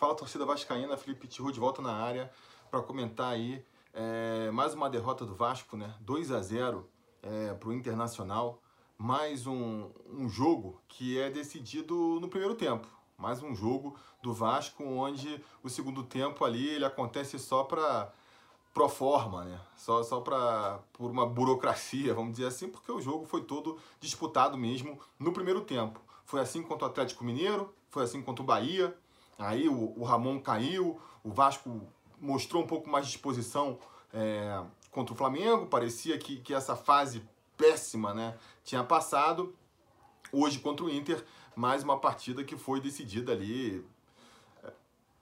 Fala torcida vascaína, Felipe Tiru de volta na área para comentar aí é, mais uma derrota do Vasco, né? 2 a 0 é, para o Internacional. Mais um, um jogo que é decidido no primeiro tempo. Mais um jogo do Vasco onde o segundo tempo ali ele acontece só para pro forma, né? Só, só para por uma burocracia, vamos dizer assim, porque o jogo foi todo disputado mesmo no primeiro tempo. Foi assim contra o Atlético Mineiro, foi assim contra o Bahia. Aí o, o Ramon caiu, o Vasco mostrou um pouco mais de disposição é, contra o Flamengo. Parecia que, que essa fase péssima né, tinha passado. Hoje contra o Inter, mais uma partida que foi decidida ali é,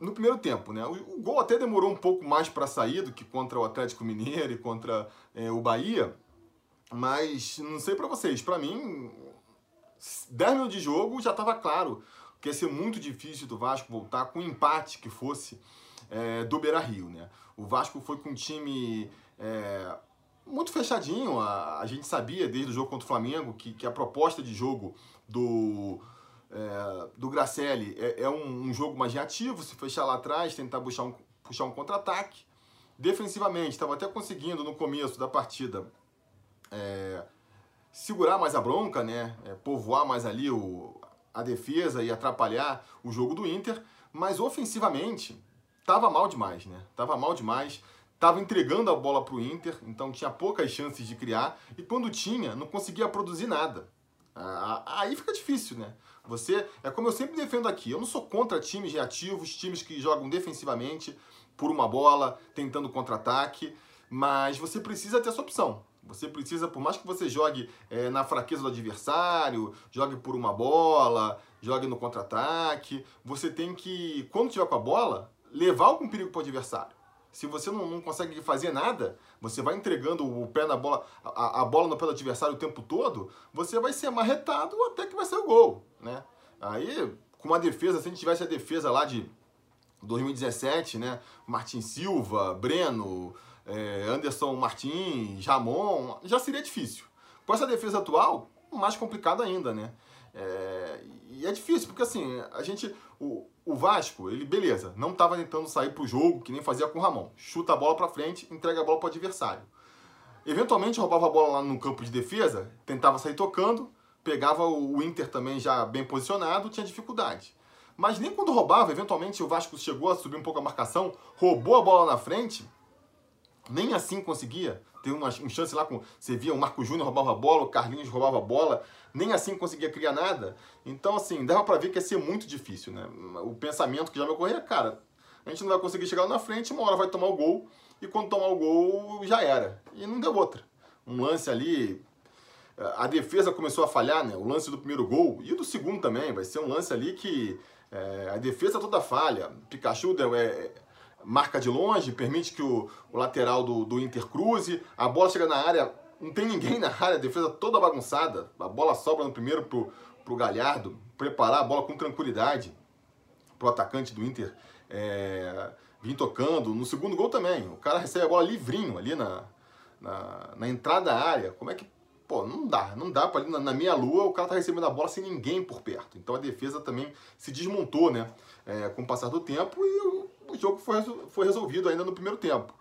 no primeiro tempo, né? O, gol até demorou um pouco mais para sair do que contra o Atlético Mineiro e contra é, o Bahia, mas não sei para vocês, para mim 10 minutos de jogo já estava claro que ia ser muito difícil do Vasco voltar com um empate que fosse é, do Beira Rio. Né? O Vasco foi com um time é, muito fechadinho. A, a, gente sabia desde o jogo contra o Flamengo que, que a proposta de jogo do, é, do Gracelli é, é um, um, jogo mais reativo, se fechar lá atrás, tentar puxar um, puxar um contra-ataque. Defensivamente, estava até conseguindo no começo da partida é, segurar mais a bronca, né? É, povoar mais ali o, a defesa e atrapalhar o jogo do Inter, mas ofensivamente estava mal demais, né? Tava mal demais, tava entregando a bola para o Inter, então tinha poucas chances de criar e quando tinha não conseguia produzir nada. Aí fica difícil, né? Você é como eu sempre defendo aqui. Eu não sou contra times reativos, times que jogam defensivamente por uma bola, tentando contra-ataque, mas você precisa ter essa opção. Você precisa, por mais que você jogue é, na fraqueza do adversário, jogue por uma bola, jogue no contra-ataque, você tem que, quando tiver com a bola, levar algum perigo para o adversário. Se você não, não, consegue fazer nada, você vai entregando o pé na bola, a, a, bola no pé do adversário o tempo todo, você vai ser marretado até que vai ser o gol, né? Aí, com uma defesa, se a gente tivesse a defesa lá de 2017, né? Martin Silva, Breno, é, Anderson Martins, Ramon, já seria difícil. Com essa defesa atual, mais complicado ainda, né? É, e é difícil, porque assim, a gente. O, o Vasco, ele, beleza, não estava tentando sair pro jogo, que nem fazia com o Ramon. Chuta a bola para frente, entrega a bola para o adversário. Eventualmente roubava a bola lá no campo de defesa, tentava sair tocando, pegava o Inter também já bem posicionado, tinha dificuldade. Mas nem quando roubava, eventualmente o Vasco chegou a subir um pouco a marcação, roubou a bola na frente, nem assim conseguia. Teve uma, um chance lá com. Você via o Marco Júnior roubava a bola, o Carlinhos roubava a bola, nem assim conseguia criar nada. Então, assim, dava para ver que ia ser muito difícil, né? O pensamento que já me ocorria, cara, a gente não vai conseguir chegar na frente, uma hora vai tomar o gol, e quando tomar o gol, já era. E não deu outra. Um lance ali. A defesa começou a falhar, né? O lance do primeiro gol e do segundo também. Vai ser um lance ali que é, a defesa toda falha. Pikachu deu, é, marca de longe, permite que o, o lateral do, do Inter cruze, a bola chega na área, não tem ninguém na área, a defesa toda bagunçada, a bola sobra no primeiro pro, pro Galhardo, preparar a bola com tranquilidade pro atacante do Inter é, vir tocando. No segundo gol também, o cara recebe a bola livrinho ali na, na, na entrada da área. Como é que. Pô, não dá, não dá para ali na, na minha lua o cara tá recebendo a bola sem ninguém por perto. Então a defesa também se desmontou, né? É, com o passar do tempo e jogo foi, foi resolvido ainda no primeiro tempo.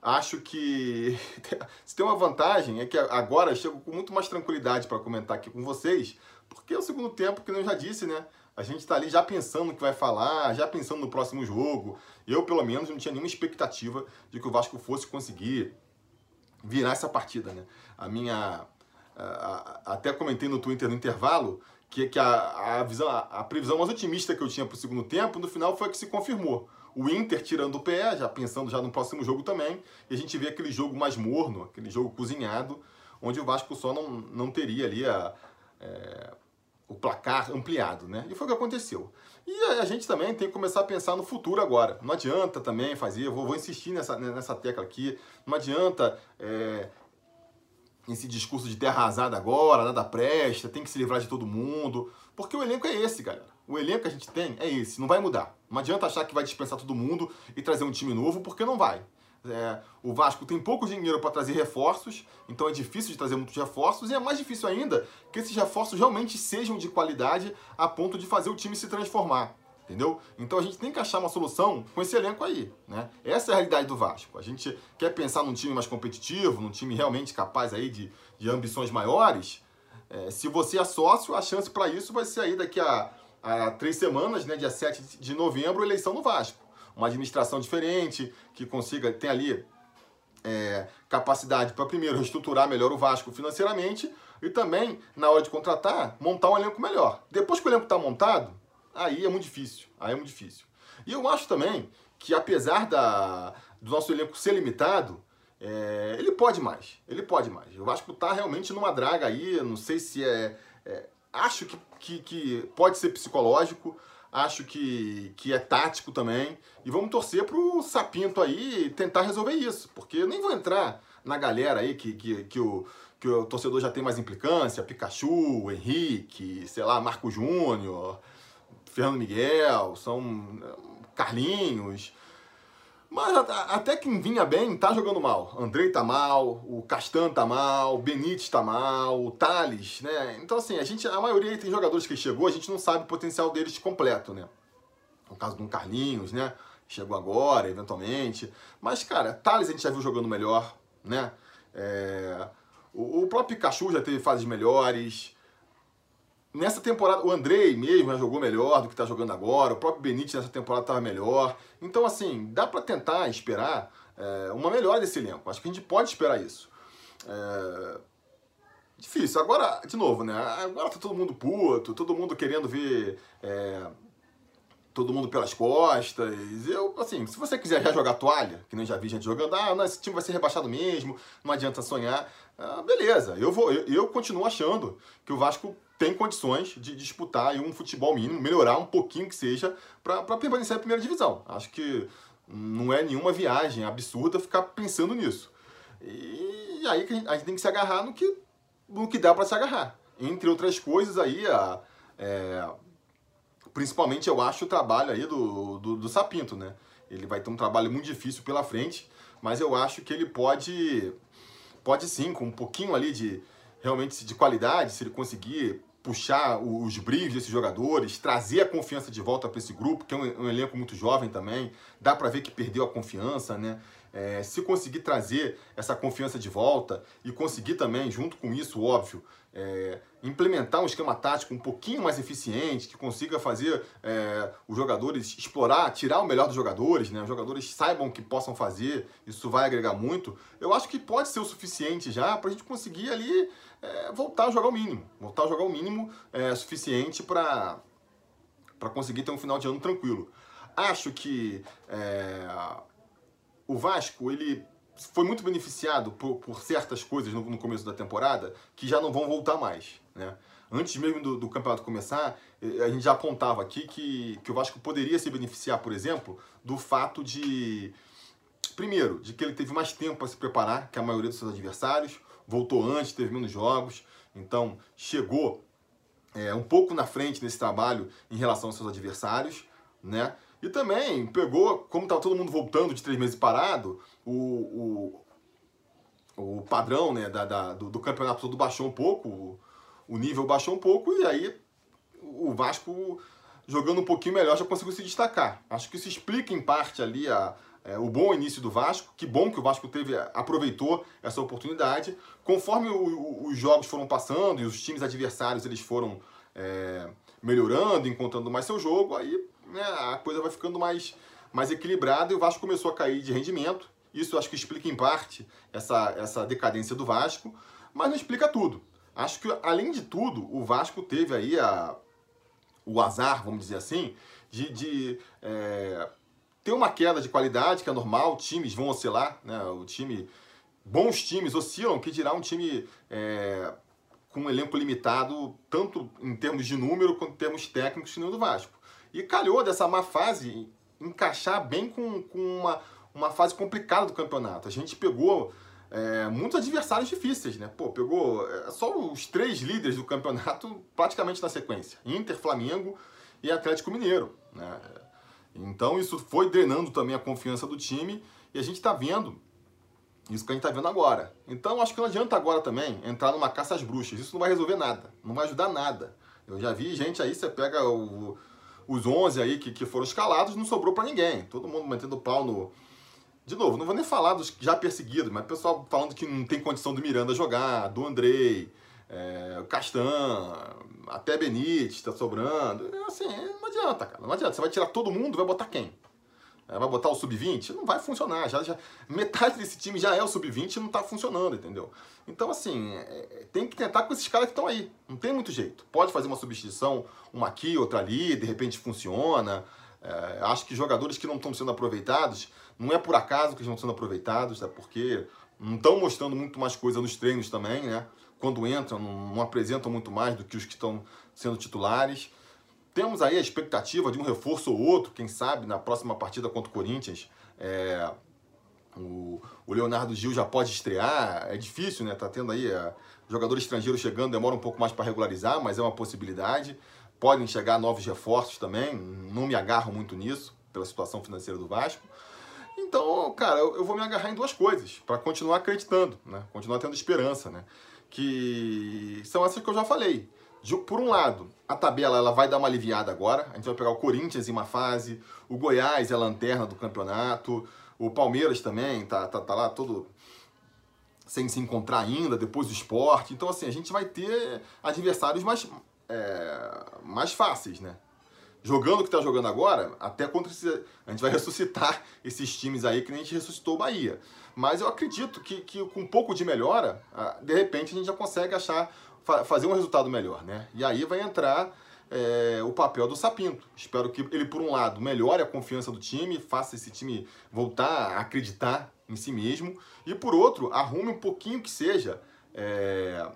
Acho que se tem uma vantagem é que agora chego com muito mais tranquilidade para comentar aqui com vocês, porque é o segundo tempo, que eu já disse, né? A gente está ali já pensando no que vai falar, já pensando no próximo jogo. Eu, pelo menos, não tinha nenhuma expectativa de que o Vasco fosse conseguir virar essa partida, né? A minha. Até comentei no Twitter no intervalo que, que a, a, visão, a previsão mais otimista que eu tinha para o segundo tempo, no final foi a que se confirmou o Inter tirando o pé, já pensando já no próximo jogo também, e a gente vê aquele jogo mais morno, aquele jogo cozinhado, onde o Vasco só não, não teria ali a, é, o placar ampliado, né? E foi o que aconteceu. E a, gente também tem que começar a pensar no futuro agora. Não adianta também fazer, vou, vou insistir nessa, nessa tecla aqui, não adianta é, esse discurso de terra arrasada agora, nada presta, tem que se livrar de todo mundo, porque o elenco é esse, galera. O elenco que a gente tem é esse, não vai mudar. Não adianta achar que vai dispensar todo mundo e trazer um time novo, porque não vai. É, o Vasco tem pouco dinheiro para trazer reforços, então é difícil de trazer muitos reforços, e é mais difícil ainda que esses reforços realmente sejam de qualidade a ponto de fazer o time se transformar. Entendeu? Então a gente tem que achar uma solução com esse elenco aí, né? Essa é a realidade do Vasco. A gente quer pensar num time mais competitivo, num time realmente capaz aí de, de ambições maiores. É, se você é sócio, a chance para isso vai ser aí daqui a, a três semanas, né? Dia 7 de novembro, eleição no Vasco. Uma administração diferente, que consiga ter ali é, capacidade para primeiro reestruturar melhor o Vasco financeiramente e também, na hora de contratar, montar um elenco melhor. Depois que o elenco está montado, aí é muito difícil. Aí é muito difícil. E eu acho também que apesar da, do nosso elenco ser limitado, é, ele pode mais. Ele pode mais. O Vasco está realmente numa draga aí, não sei se é. é acho que, que, que, pode ser psicológico, acho que, que é tático também. E vamos torcer pro Sapinto aí tentar resolver isso. Porque eu nem vou entrar na galera aí que, que, que, o, que o torcedor já tem mais implicância, Pikachu, Henrique, sei lá, Marco Júnior. Fernando Miguel, são eh, Carlinhos. Mas até quem vinha bem tá jogando mal. Andrei tá mal, o Castan tá mal, o Benítez tá mal, o Thales, né? Então, assim, a gente, a maioria tem jogadores que chegou, a gente não sabe o potencial deles completo, né? No caso do Carlinhos, né? Chegou agora, eventualmente. Mas, cara, Thales a gente já viu jogando melhor, né? É... O próprio Pikachu já teve fases melhores. Nessa temporada, o Andrei mesmo já jogou melhor do que está jogando agora, o próprio Benítez nessa temporada estava melhor. Então, assim, dá para tentar esperar é, uma melhora desse elenco. Acho que a gente pode esperar isso. É... Difícil. Agora, de novo, né? Agora tá todo mundo puto, todo mundo querendo ver é... todo mundo pelas costas. Eu, assim, se você quiser já jogar toalha, que nem já vi gente jogando, ah, não, esse time vai ser rebaixado mesmo, não adianta sonhar. Ah, beleza, eu, vou, eu, eu continuo achando que o Vasco tem condições de disputar um futebol mínimo, melhorar um pouquinho que seja, para permanecer na primeira divisão. Acho que não é nenhuma viagem absurda ficar pensando nisso. E aí a gente tem que se agarrar no que, no que dá para se agarrar. Entre outras coisas aí, a, é, principalmente eu acho o trabalho aí do, do, do Sapinto, né? Ele vai ter um trabalho muito difícil pela frente, mas eu acho que ele pode, pode sim, com um pouquinho ali de realmente de qualidade, se ele conseguir puxar os brilhos desses jogadores, trazer a confiança de volta para esse grupo, que é um, um, elenco muito jovem também. Dá para ver que perdeu a confiança, né? É, se conseguir trazer essa confiança de volta e conseguir também, junto com isso, óbvio, é, implementar um esquema tático um pouquinho mais eficiente, que consiga fazer é, os jogadores explorar, tirar o melhor dos jogadores, né? Os jogadores saibam o que possam fazer, isso vai agregar muito. Eu acho que pode ser o suficiente já para a gente conseguir ali é, voltar a jogar o mínimo. Voltar a jogar o mínimo é suficiente para conseguir ter um final de ano tranquilo. Acho que é, o Vasco, ele foi muito beneficiado por, por certas coisas no, no, começo da temporada que já não vão voltar mais, né? Antes mesmo do, do, campeonato começar, a gente já apontava aqui que, que o Vasco poderia se beneficiar, por exemplo, do fato de, primeiro, de que ele teve mais tempo para se preparar que a maioria dos seus adversários, voltou antes, teve menos jogos, então chegou é, um pouco na frente nesse trabalho em relação aos seus adversários, né? E também pegou, como estava todo mundo voltando de três meses parado, o, o, o padrão né, da, da do, do, campeonato todo baixou um pouco, o, o nível baixou um pouco, e aí o Vasco jogando um pouquinho melhor já conseguiu se destacar. Acho que isso explica em parte ali a, é, o bom início do Vasco. Que bom que o Vasco teve, aproveitou essa oportunidade. Conforme o, o, os jogos foram passando e os times adversários eles foram é, melhorando, encontrando mais seu jogo, aí né, a coisa vai ficando mais, mais equilibrada e o Vasco começou a cair de rendimento. Isso acho que explica em parte essa, essa decadência do Vasco, mas não explica tudo. Acho que, além de tudo, o Vasco teve aí a, o azar, vamos dizer assim, de, de é, ter uma queda de qualidade, que é normal, times vão oscilar, né? O time. Bons times oscilam, que dirá um time é, com um elenco limitado, tanto em termos de número quanto em termos técnicos, no do Vasco. E calhou dessa má fase encaixar bem com, com uma, uma fase complicada do campeonato. A gente pegou é, muitos adversários difíceis, né? Pô, pegou é, só os três líderes do campeonato praticamente na sequência: Inter, Flamengo e Atlético Mineiro. Né? Então isso foi drenando também a confiança do time e a gente está vendo isso que a gente está vendo agora. Então acho que não adianta agora também entrar numa caça às bruxas. Isso não vai resolver nada, não vai ajudar nada. Eu já vi gente aí, você pega o, os 11 aí que, que foram escalados, não sobrou para ninguém. Todo mundo metendo pau no. De novo, não vou nem falar dos já perseguidos, mas o pessoal falando que não tem condição do Miranda jogar, do Andrei, é, Castan, até Benítez está sobrando. Assim, não adianta, cara. Não adianta. Você vai tirar todo mundo, vai botar quem? É, vai botar o sub-20? Não vai funcionar. Já, já, metade desse time já é o sub-20 e não está funcionando, entendeu? Então, assim, é, tem que tentar com esses caras que estão aí. Não tem muito jeito. Pode fazer uma substituição, uma aqui, outra ali, de repente funciona. É, acho que jogadores que não estão sendo aproveitados, não é por acaso que eles não estão sendo aproveitados, é porque não estão mostrando muito mais coisa nos treinos também, né? Quando entram, não, não apresentam muito mais do que os que estão sendo titulares. Temos aí a expectativa de um reforço ou outro, quem sabe, na próxima partida contra o Corinthians. É, o, o, Leonardo Gil já pode estrear. É difícil, né? Tá tendo aí é, jogador estrangeiro chegando, demora um pouco mais para regularizar, mas é uma possibilidade. Podem chegar novos reforços também. Não me agarro muito nisso, pela situação financeira do Vasco. Então, cara, eu, eu vou me agarrar em duas coisas, para continuar acreditando, né? Continuar tendo esperança, né? Que são essas que eu já falei por um lado, a tabela ela vai dar uma aliviada agora. A gente vai pegar o Corinthians em uma fase, o Goiás é a lanterna do campeonato, o Palmeiras também tá, tá, tá lá todo sem se encontrar ainda, depois do esporte. Então, assim, a gente vai ter adversários mais, é, mais fáceis, né? Jogando o que está jogando agora, até contra esse, a gente vai ressuscitar esses times aí que nem a gente ressuscitou o Bahia. Mas eu acredito que, que com um pouco de melhora, de repente a gente já consegue achar fazer um resultado melhor, né? E aí vai entrar é, o papel do Sapinto. Espero que ele, por um lado, melhore a confiança do time, faça esse time voltar a acreditar em si mesmo, e por outro, arrume um pouquinho que seja é,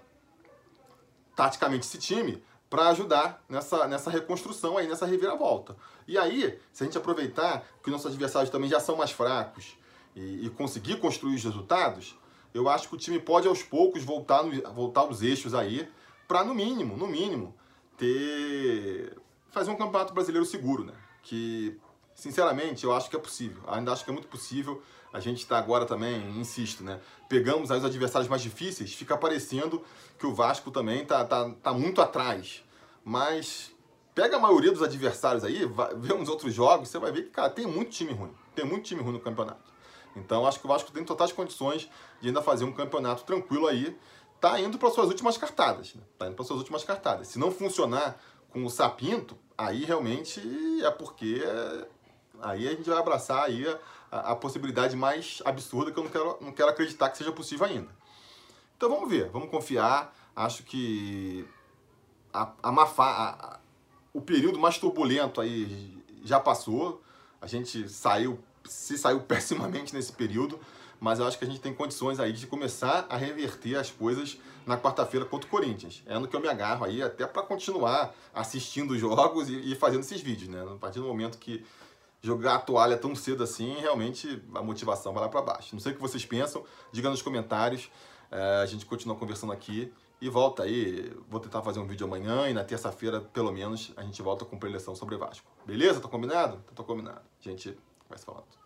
taticamente esse time para ajudar nessa, nessa reconstrução aí, nessa reviravolta. E aí, se a gente aproveitar que nossos adversários também já são mais fracos e, e conseguir construir os resultados, eu acho que o time pode aos poucos voltar, no, voltar aos eixos aí, para no mínimo, no mínimo, ter fazer um campeonato brasileiro seguro, né? Que sinceramente eu acho que é possível. Ainda acho que é muito possível. A gente está agora também, insisto, né? Pegamos aí os adversários mais difíceis, fica parecendo que o Vasco também tá, tá, tá muito atrás. Mas pega a maioria dos adversários aí, vai, vê uns outros jogos, você vai ver que, cara, tem muito time ruim. Tem muito time ruim no campeonato. Então acho que o Vasco tem totais condições de ainda fazer um campeonato tranquilo aí. Tá indo para suas últimas cartadas, né? Tá indo para suas últimas cartadas. Se não funcionar com o Sapinto, aí realmente é porque aí a gente vai abraçar aí a, a, possibilidade mais absurda que eu não quero, não quero acreditar que seja possível ainda. Então vamos ver, vamos confiar. Acho que a, a a, o período mais turbulento aí já passou. A gente saiu se saiu pessimamente nesse período, mas eu acho que a gente tem condições aí de começar a reverter as coisas na quarta-feira contra o Corinthians. É no que eu me agarro aí, até para continuar assistindo os jogos e, e, fazendo esses vídeos, né? A partir do momento que jogar a toalha tão cedo assim, realmente a motivação vai lá para baixo. Não sei o que vocês pensam, diga nos comentários. É, a gente continua conversando aqui e volta aí. Vou tentar fazer um vídeo amanhã e na terça-feira, pelo menos, a gente volta com preleção sobre Vasco. Beleza? Tá combinado? Tá combinado. A gente vai se falando.